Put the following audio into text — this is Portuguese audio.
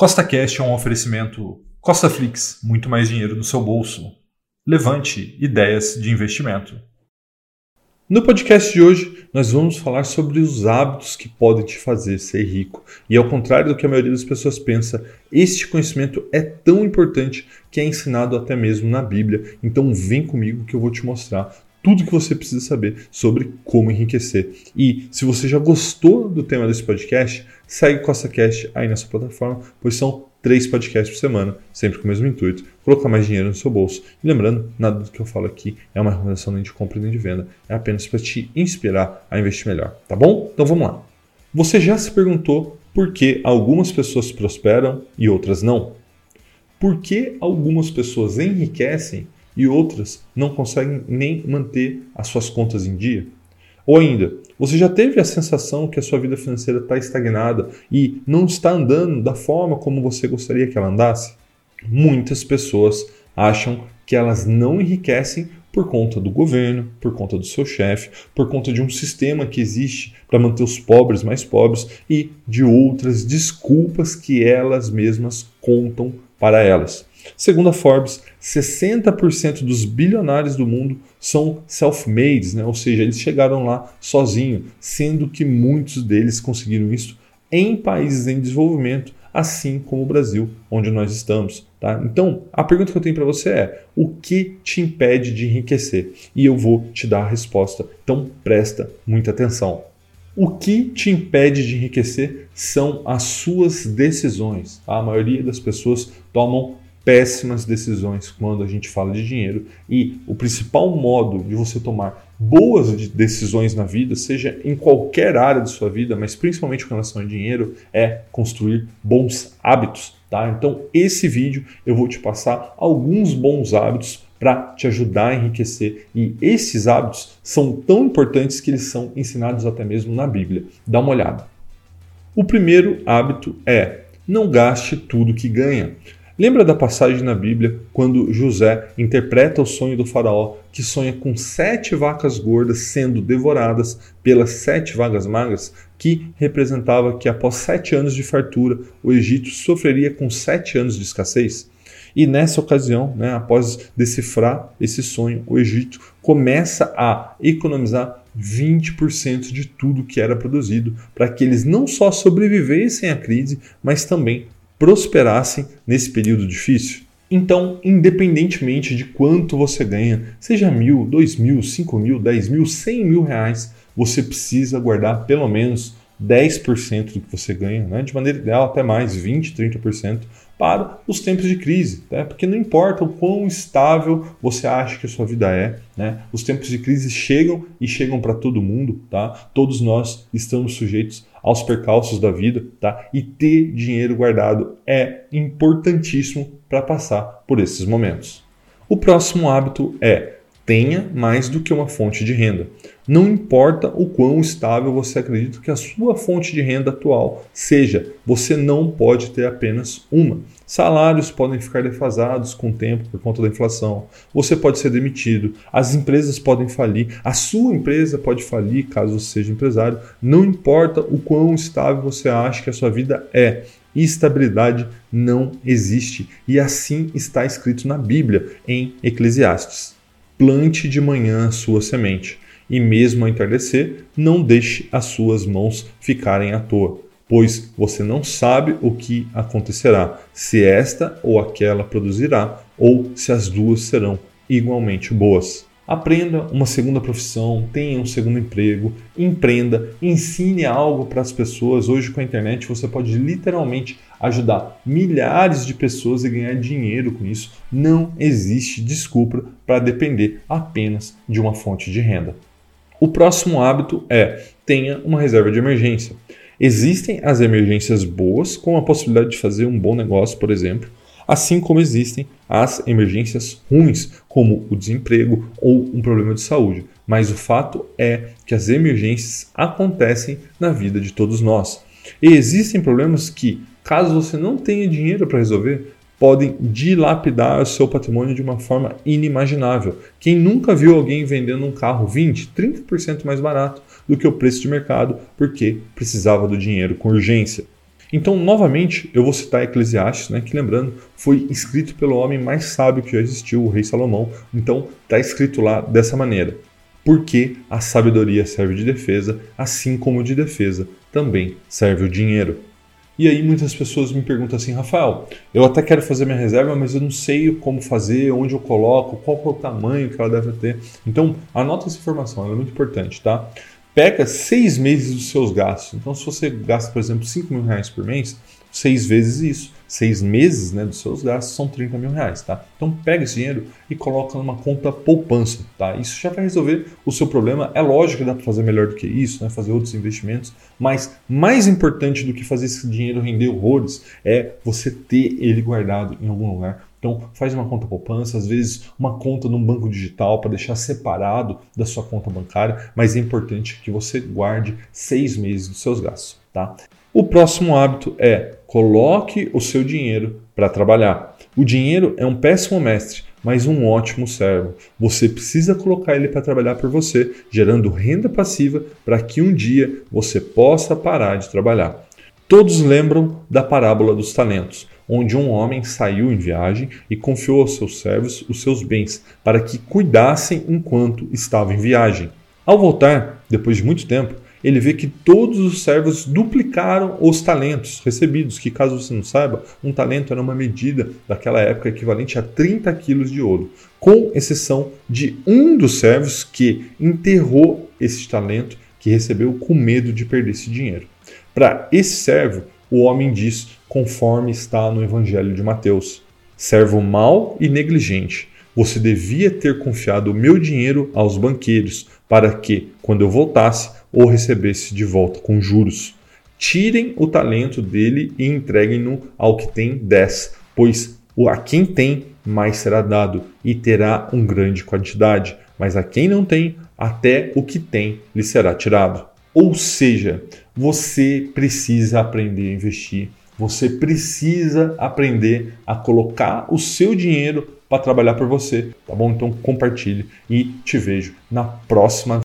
Costa Cash é um oferecimento Costa Flix, muito mais dinheiro no seu bolso. Levante ideias de investimento. No podcast de hoje, nós vamos falar sobre os hábitos que podem te fazer ser rico. E ao contrário do que a maioria das pessoas pensa, este conhecimento é tão importante que é ensinado até mesmo na Bíblia. Então vem comigo que eu vou te mostrar tudo que você precisa saber sobre como enriquecer. E se você já gostou do tema desse podcast, segue Costa Cash aí nessa plataforma, pois são três podcasts por semana, sempre com o mesmo intuito, colocar mais dinheiro no seu bolso. E lembrando, nada do que eu falo aqui é uma recomendação nem de compra nem de venda, é apenas para te inspirar a investir melhor, tá bom? Então vamos lá. Você já se perguntou por que algumas pessoas prosperam e outras não? Por que algumas pessoas enriquecem e outras não conseguem nem manter as suas contas em dia? Ou ainda, você já teve a sensação que a sua vida financeira está estagnada e não está andando da forma como você gostaria que ela andasse? Muitas pessoas acham que elas não enriquecem por conta do governo, por conta do seu chefe, por conta de um sistema que existe para manter os pobres mais pobres e de outras desculpas que elas mesmas contam para elas. Segundo a Forbes, 60% dos bilionários do mundo são self-made, né? ou seja, eles chegaram lá sozinhos, sendo que muitos deles conseguiram isso em países em desenvolvimento, assim como o Brasil, onde nós estamos. Tá? Então, a pergunta que eu tenho para você é: o que te impede de enriquecer? E eu vou te dar a resposta. Então, presta muita atenção. O que te impede de enriquecer são as suas decisões. Tá? A maioria das pessoas tomam péssimas decisões quando a gente fala de dinheiro e o principal modo de você tomar boas decisões na vida, seja em qualquer área de sua vida, mas principalmente com relação a dinheiro, é construir bons hábitos, tá? Então, esse vídeo eu vou te passar alguns bons hábitos para te ajudar a enriquecer e esses hábitos são tão importantes que eles são ensinados até mesmo na Bíblia. Dá uma olhada. O primeiro hábito é não gaste tudo que ganha. Lembra da passagem na Bíblia quando José interpreta o sonho do faraó, que sonha com sete vacas gordas sendo devoradas pelas sete vagas magras, que representava que após sete anos de fartura, o Egito sofreria com sete anos de escassez? E nessa ocasião, né, após decifrar esse sonho, o Egito começa a economizar 20% de tudo que era produzido, para que eles não só sobrevivessem à crise, mas também prosperassem nesse período difícil? Então, independentemente de quanto você ganha, seja mil, dois mil, cinco mil, dez mil, cem mil reais, você precisa guardar pelo menos 10% do que você ganha, né? de maneira ideal até mais, 20%, 30%, para os tempos de crise, né? porque não importa o quão estável você acha que a sua vida é, né? os tempos de crise chegam e chegam para todo mundo, tá? todos nós estamos sujeitos aos percalços da vida, tá? e ter dinheiro guardado é importantíssimo para passar por esses momentos. O próximo hábito é tenha mais do que uma fonte de renda. Não importa o quão estável você acredita que a sua fonte de renda atual seja, você não pode ter apenas uma. Salários podem ficar defasados com o tempo por conta da inflação. Você pode ser demitido, as empresas podem falir, a sua empresa pode falir caso você seja empresário. Não importa o quão estável você acha que a sua vida é, estabilidade não existe. E assim está escrito na Bíblia, em Eclesiastes plante de manhã a sua semente, e mesmo ao entardecer, não deixe as suas mãos ficarem à toa, pois você não sabe o que acontecerá, se esta ou aquela produzirá, ou se as duas serão igualmente boas. Aprenda uma segunda profissão, tenha um segundo emprego, empreenda, ensine algo para as pessoas. Hoje com a internet você pode literalmente ajudar milhares de pessoas e ganhar dinheiro com isso. Não existe desculpa para depender apenas de uma fonte de renda. O próximo hábito é tenha uma reserva de emergência. Existem as emergências boas, com a possibilidade de fazer um bom negócio, por exemplo, assim como existem as emergências ruins, como o desemprego ou um problema de saúde. Mas o fato é que as emergências acontecem na vida de todos nós. E existem problemas que, caso você não tenha dinheiro para resolver, podem dilapidar o seu patrimônio de uma forma inimaginável. Quem nunca viu alguém vendendo um carro 20, 30% mais barato do que o preço de mercado porque precisava do dinheiro com urgência? Então, novamente, eu vou citar Eclesiastes, né, que lembrando, foi escrito pelo homem mais sábio que já existiu, o rei Salomão. Então, está escrito lá dessa maneira. Porque a sabedoria serve de defesa, assim como de defesa também serve o dinheiro. E aí muitas pessoas me perguntam assim, Rafael, eu até quero fazer minha reserva, mas eu não sei como fazer, onde eu coloco, qual é o tamanho que ela deve ter. Então, anota essa informação, ela é muito importante, tá? Pega seis meses dos seus gastos. Então, se você gasta, por exemplo, 5 mil reais por mês, seis vezes isso seis meses né, dos seus gastos são 30 mil reais, tá? Então pega esse dinheiro e coloca numa conta poupança, tá? Isso já vai resolver o seu problema. É lógico que dá para fazer melhor do que isso, né? Fazer outros investimentos, mas mais importante do que fazer esse dinheiro render horrores é você ter ele guardado em algum lugar. Então faz uma conta poupança, às vezes uma conta num banco digital para deixar separado da sua conta bancária, mas é importante que você guarde seis meses dos seus gastos, tá? O próximo hábito é coloque o seu dinheiro para trabalhar. O dinheiro é um péssimo mestre, mas um ótimo servo. Você precisa colocar ele para trabalhar por você, gerando renda passiva para que um dia você possa parar de trabalhar. Todos lembram da parábola dos talentos, onde um homem saiu em viagem e confiou aos seus servos os seus bens para que cuidassem enquanto estava em viagem. Ao voltar, depois de muito tempo, ele vê que todos os servos duplicaram os talentos recebidos, que caso você não saiba, um talento era uma medida daquela época equivalente a 30 quilos de ouro, com exceção de um dos servos que enterrou esse talento que recebeu com medo de perder esse dinheiro. Para esse servo, o homem diz, conforme está no Evangelho de Mateus: servo mau e negligente, você devia ter confiado o meu dinheiro aos banqueiros, para que, quando eu voltasse, ou recebesse de volta com juros. Tirem o talento dele e entreguem-no ao que tem dez, pois a quem tem, mais será dado, e terá uma grande quantidade, mas a quem não tem, até o que tem lhe será tirado. Ou seja, você precisa aprender a investir, você precisa aprender a colocar o seu dinheiro para trabalhar por você, tá bom? Então compartilhe e te vejo na próxima